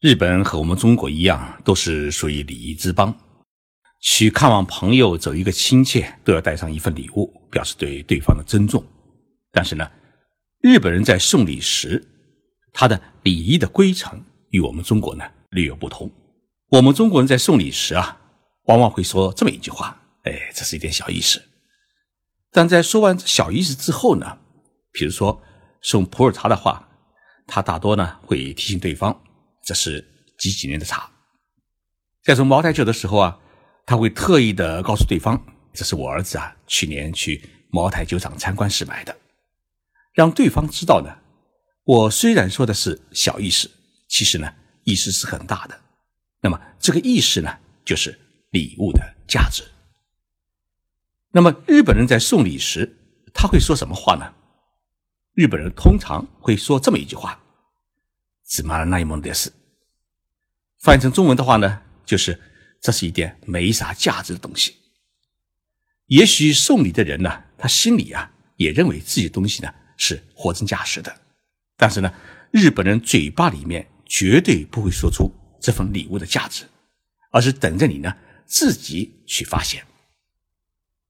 日本和我们中国一样，都是属于礼仪之邦。去看望朋友、走一个亲戚，都要带上一份礼物，表示对对方的尊重。但是呢，日本人在送礼时，他的礼仪的规程与我们中国呢略有不同。我们中国人在送礼时啊，往往会说这么一句话：“哎，这是一点小意思。”但在说完小意思之后呢，比如说送普洱茶的话，他大多呢会提醒对方。这是几几年的茶。在送茅台酒的时候啊，他会特意的告诉对方，这是我儿子啊去年去茅台酒厂参观时买的，让对方知道呢。我虽然说的是小意思，其实呢意思是很大的。那么这个意思呢，就是礼物的价值。那么日本人在送礼时，他会说什么话呢？日本人通常会说这么一句话。只骂了那一蒙的事，翻译成中文的话呢，就是这是一点没啥价值的东西。也许送礼的人呢，他心里啊也认为自己的东西呢是货真价实的，但是呢，日本人嘴巴里面绝对不会说出这份礼物的价值，而是等着你呢自己去发现。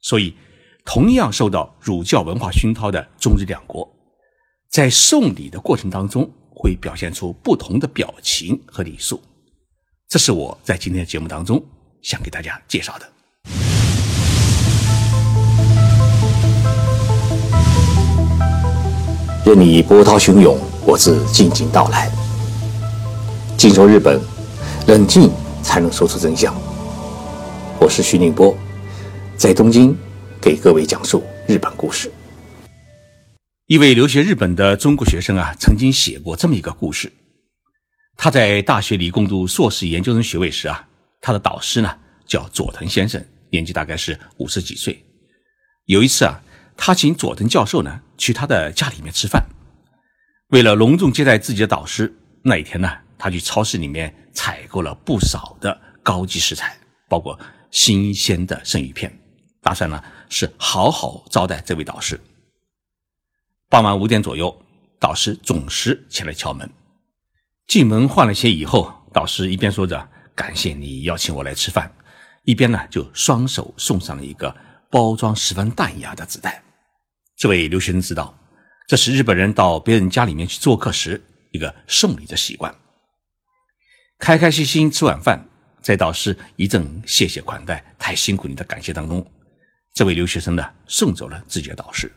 所以，同样受到儒教文化熏陶的中日两国，在送礼的过程当中。会表现出不同的表情和礼数，这是我在今天的节目当中想给大家介绍的。任你波涛汹涌，我自静静到来。静说日本，冷静才能说出真相。我是徐宁波，在东京给各位讲述日本故事。一位留学日本的中国学生啊，曾经写过这么一个故事。他在大学里攻读硕士研究生学位时啊，他的导师呢叫佐藤先生，年纪大概是五十几岁。有一次啊，他请佐藤教授呢去他的家里面吃饭。为了隆重接待自己的导师，那一天呢，他去超市里面采购了不少的高级食材，包括新鲜的生鱼片，打算呢是好好招待这位导师。傍晚五点左右，导师准时前来敲门。进门换了鞋以后，导师一边说着“感谢你邀请我来吃饭”，一边呢就双手送上了一个包装十分淡雅的纸袋。这位留学生知道，这是日本人到别人家里面去做客时一个送礼的习惯。开开心心吃晚饭，在导师一阵谢谢款待、太辛苦你的感谢当中，这位留学生呢送走了自己的导师。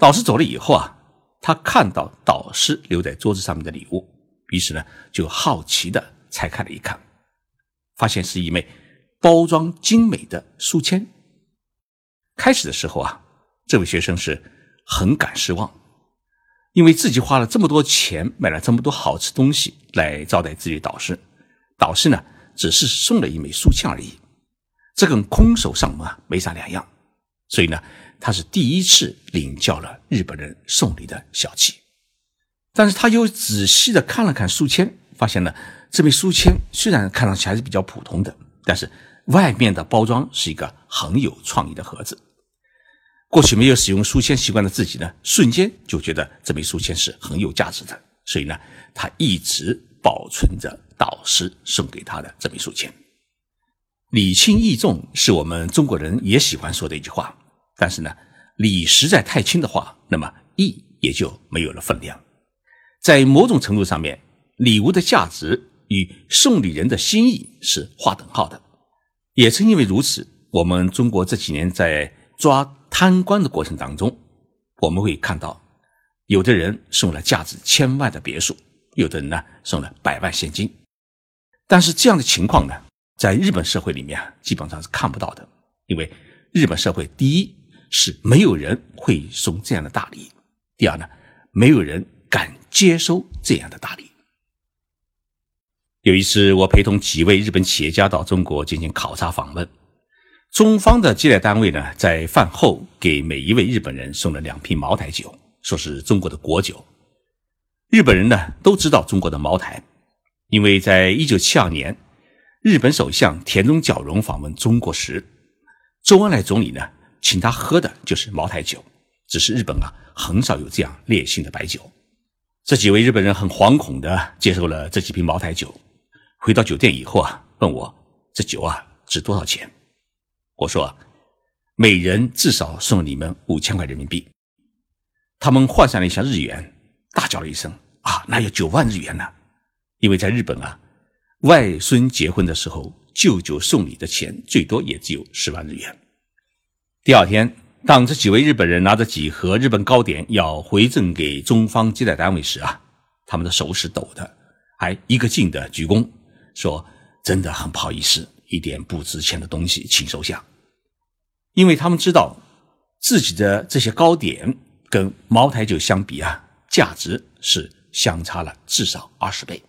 导师走了以后啊，他看到导师留在桌子上面的礼物，于是呢就好奇的拆开了一看，发现是一枚包装精美的书签。开始的时候啊，这位学生是很感失望，因为自己花了这么多钱买了这么多好吃东西来招待自己的导师，导师呢只是送了一枚书签而已，这跟空手上门啊没啥两样，所以呢。他是第一次领教了日本人送礼的小气，但是他又仔细的看了看书签，发现呢，这枚书签虽然看上去还是比较普通的，但是外面的包装是一个很有创意的盒子。过去没有使用书签习惯的自己呢，瞬间就觉得这枚书签是很有价值的，所以呢，他一直保存着导师送给他的这枚书签。礼轻意重是我们中国人也喜欢说的一句话。但是呢，礼实在太轻的话，那么义也就没有了分量。在某种程度上面，礼物的价值与送礼人的心意是划等号的。也正因为如此，我们中国这几年在抓贪官的过程当中，我们会看到，有的人送了价值千万的别墅，有的人呢送了百万现金。但是这样的情况呢，在日本社会里面基本上是看不到的，因为日本社会第一。是没有人会送这样的大礼。第二呢，没有人敢接收这样的大礼。有一次，我陪同几位日本企业家到中国进行考察访问，中方的接待单位呢，在饭后给每一位日本人送了两瓶茅台酒，说是中国的国酒。日本人呢都知道中国的茅台，因为在一九七二年，日本首相田中角荣访问中国时，周恩来总理呢。请他喝的就是茅台酒，只是日本啊很少有这样烈性的白酒。这几位日本人很惶恐的接受了这几瓶茅台酒。回到酒店以后啊，问我这酒啊值多少钱？我说，每人至少送你们五千块人民币。他们换算了一下日元，大叫了一声：“啊，哪有九万日元呢？”因为在日本啊，外孙结婚的时候，舅舅送礼的钱最多也只有十万日元。第二天，当这几位日本人拿着几盒日本糕点要回赠给中方接待单位时啊，他们的手是抖的，还一个劲的鞠躬，说：“真的很不好意思，一点不值钱的东西，请收下。”因为他们知道自己的这些糕点跟茅台酒相比啊，价值是相差了至少二十倍。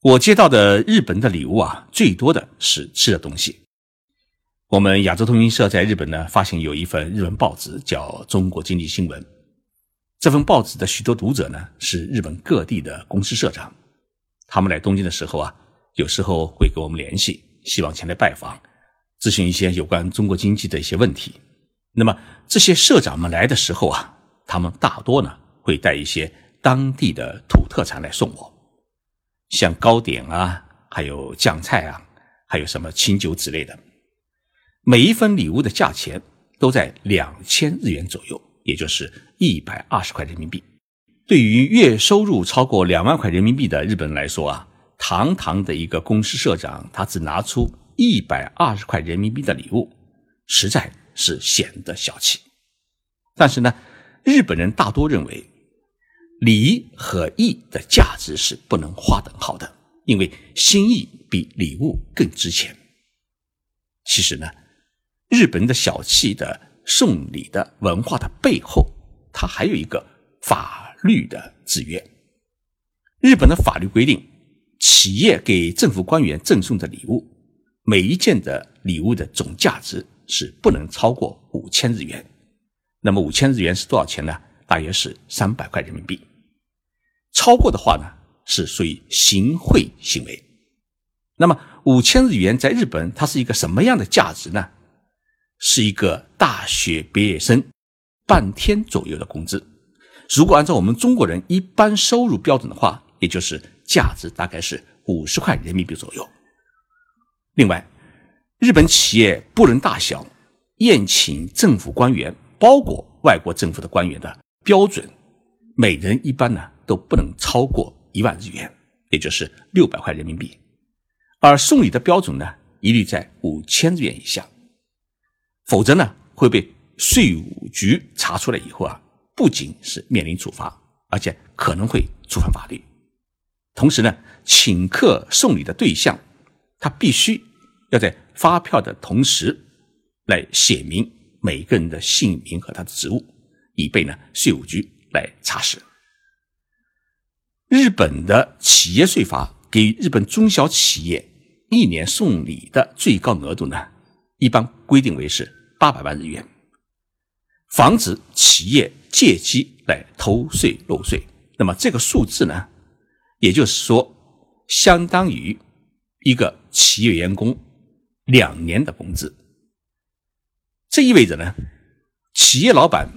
我接到的日本的礼物啊，最多的是吃的东西。我们亚洲通讯社在日本呢，发现有一份日文报纸叫《中国经济新闻》。这份报纸的许多读者呢，是日本各地的公司社长。他们来东京的时候啊，有时候会跟我们联系，希望前来拜访。咨询一些有关中国经济的一些问题。那么这些社长们来的时候啊，他们大多呢会带一些当地的土特产来送我，像糕点啊，还有酱菜啊，还有什么清酒之类的。每一份礼物的价钱都在两千日元左右，也就是一百二十块人民币。对于月收入超过两万块人民币的日本人来说啊，堂堂的一个公司社长，他只拿出。一百二十块人民币的礼物，实在是显得小气。但是呢，日本人大多认为，礼和义的价值是不能划等号的，因为心意比礼物更值钱。其实呢，日本的小气的送礼的文化的背后，它还有一个法律的制约。日本的法律规定，企业给政府官员赠送的礼物。每一件的礼物的总价值是不能超过五千日元，那么五千日元是多少钱呢？大约是三百块人民币。超过的话呢，是属于行贿行为。那么五千日元在日本它是一个什么样的价值呢？是一个大学毕业生半天左右的工资。如果按照我们中国人一般收入标准的话，也就是价值大概是五十块人民币左右。另外，日本企业不论大小，宴请政府官员，包括外国政府的官员的标准，每人一般呢都不能超过一万日元，也就是六百块人民币。而送礼的标准呢，一律在五千日元以下，否则呢会被税务局查出来以后啊，不仅是面临处罚，而且可能会触犯法律。同时呢，请客送礼的对象。他必须要在发票的同时来写明每个人的姓名和他的职务，以备呢税务局来查实。日本的企业税法给日本中小企业一年送礼的最高额度呢，一般规定为是八百万日元，防止企业借机来偷税漏税。那么这个数字呢，也就是说，相当于。一个企业员工两年的工资，这意味着呢，企业老板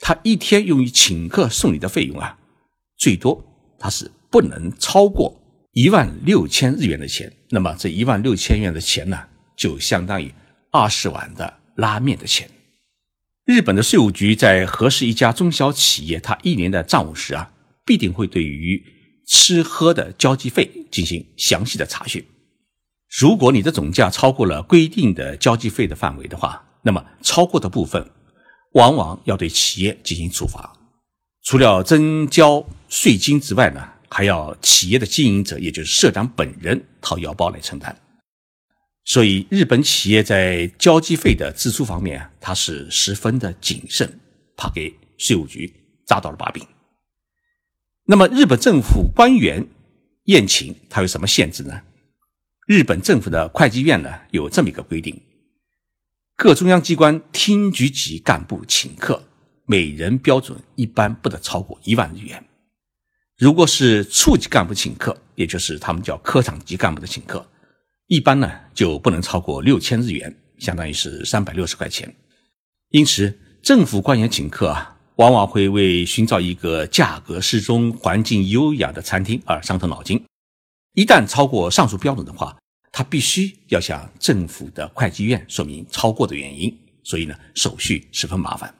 他一天用于请客送礼的费用啊，最多他是不能超过一万六千日元的钱。那么这一万六千元的钱呢，就相当于二十万的拉面的钱。日本的税务局在核实一家中小企业他一年的账务时啊，必定会对于吃喝的交际费进行详细的查询。如果你的总价超过了规定的交际费的范围的话，那么超过的部分往往要对企业进行处罚。除了征交税金之外呢，还要企业的经营者，也就是社长本人掏腰包来承担。所以，日本企业在交际费的支出方面，它是十分的谨慎，怕给税务局扎到了把柄。那么，日本政府官员宴请它有什么限制呢？日本政府的会计院呢有这么一个规定：各中央机关厅局级干部请客，每人标准一般不得超过一万日元。如果是处级干部请客，也就是他们叫科长级干部的请客，一般呢就不能超过六千日元，相当于是三百六十块钱。因此，政府官员请客啊，往往会为寻找一个价格适中、环境优雅的餐厅而伤透脑筋。一旦超过上述标准的话，他必须要向政府的会计院说明超过的原因，所以呢，手续十分麻烦。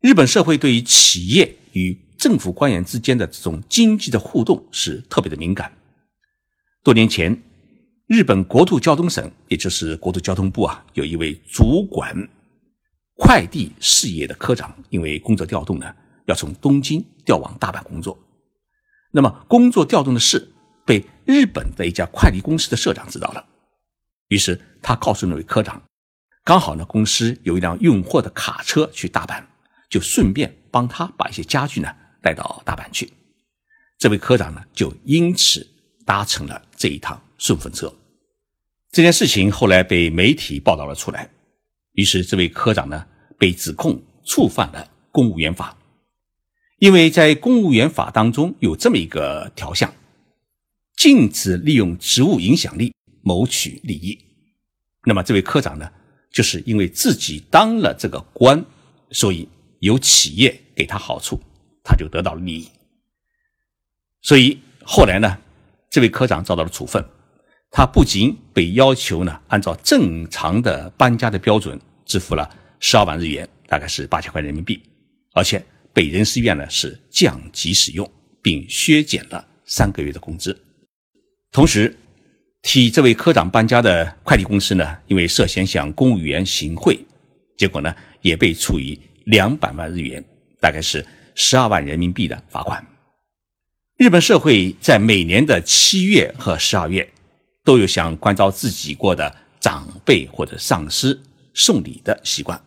日本社会对于企业与政府官员之间的这种经济的互动是特别的敏感。多年前，日本国土交通省，也就是国土交通部啊，有一位主管快递事业的科长，因为工作调动呢，要从东京调往大阪工作。那么，工作调动的事被日本的一家快递公司的社长知道了，于是他告诉那位科长，刚好呢，公司有一辆运货的卡车去大阪。就顺便帮他把一些家具呢带到大阪去，这位科长呢就因此搭乘了这一趟顺风车。这件事情后来被媒体报道了出来，于是这位科长呢被指控触犯了公务员法，因为在公务员法当中有这么一个条项，禁止利用职务影响力谋取利益。那么这位科长呢，就是因为自己当了这个官，所以。有企业给他好处，他就得到了利益。所以后来呢，这位科长遭到了处分。他不仅被要求呢按照正常的搬家的标准支付了十二万日元，大概是八千块人民币，而且被人事院呢是降级使用，并削减了三个月的工资。同时，替这位科长搬家的快递公司呢，因为涉嫌向公务员行贿，结果呢也被处以。两百万日元，大概是十二万人民币的罚款。日本社会在每年的七月和十二月，都有向关照自己过的长辈或者上司送礼的习惯。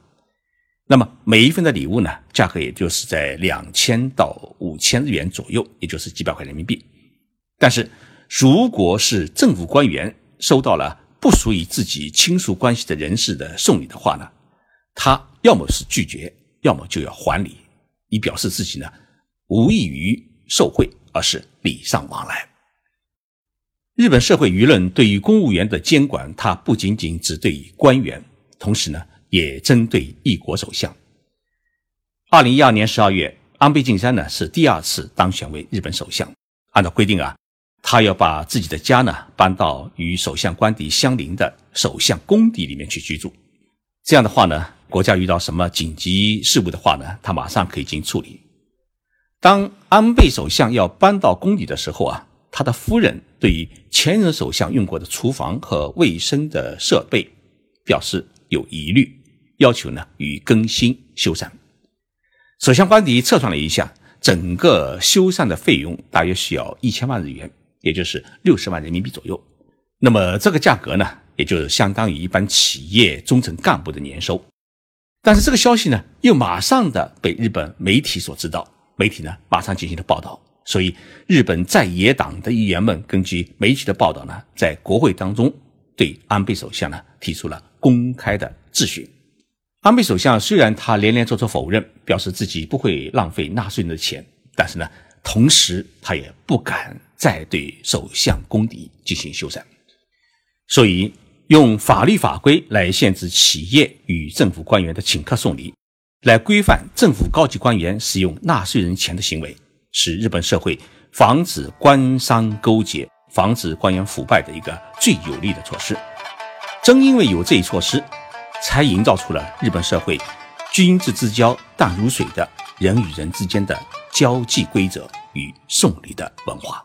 那么每一份的礼物呢，价格也就是在两千到五千日元左右，也就是几百块人民币。但是如果是政府官员收到了不属于自己亲属关系的人士的送礼的话呢，他要么是拒绝。要么就要还礼，以表示自己呢无异于受贿，而是礼尚往来。日本社会舆论对于公务员的监管，它不仅仅只对于官员，同时呢也针对一国首相。二零一二年十二月，安倍晋三呢是第二次当选为日本首相。按照规定啊，他要把自己的家呢搬到与首相官邸相邻的首相公邸里面去居住。这样的话呢。国家遇到什么紧急事务的话呢，他马上可以进行处理。当安倍首相要搬到宫里的时候啊，他的夫人对于前任首相用过的厨房和卫生的设备表示有疑虑，要求呢予以更新修缮。首相官邸测算了一下，整个修缮的费用大约需要一千万日元，也就是六十万人民币左右。那么这个价格呢，也就是相当于一般企业中层干部的年收。但是这个消息呢，又马上的被日本媒体所知道，媒体呢马上进行了报道，所以日本在野党的议员们根据媒体的报道呢，在国会当中对安倍首相呢提出了公开的质询。安倍首相虽然他连连做出否认，表示自己不会浪费纳税人的钱，但是呢，同时他也不敢再对首相公邸进行修缮，所以。用法律法规来限制企业与政府官员的请客送礼，来规范政府高级官员使用纳税人钱的行为，是日本社会防止官商勾结、防止官员腐败的一个最有力的措施。正因为有这一措施，才营造出了日本社会君子之交淡如水的人与人之间的交际规则与送礼的文化。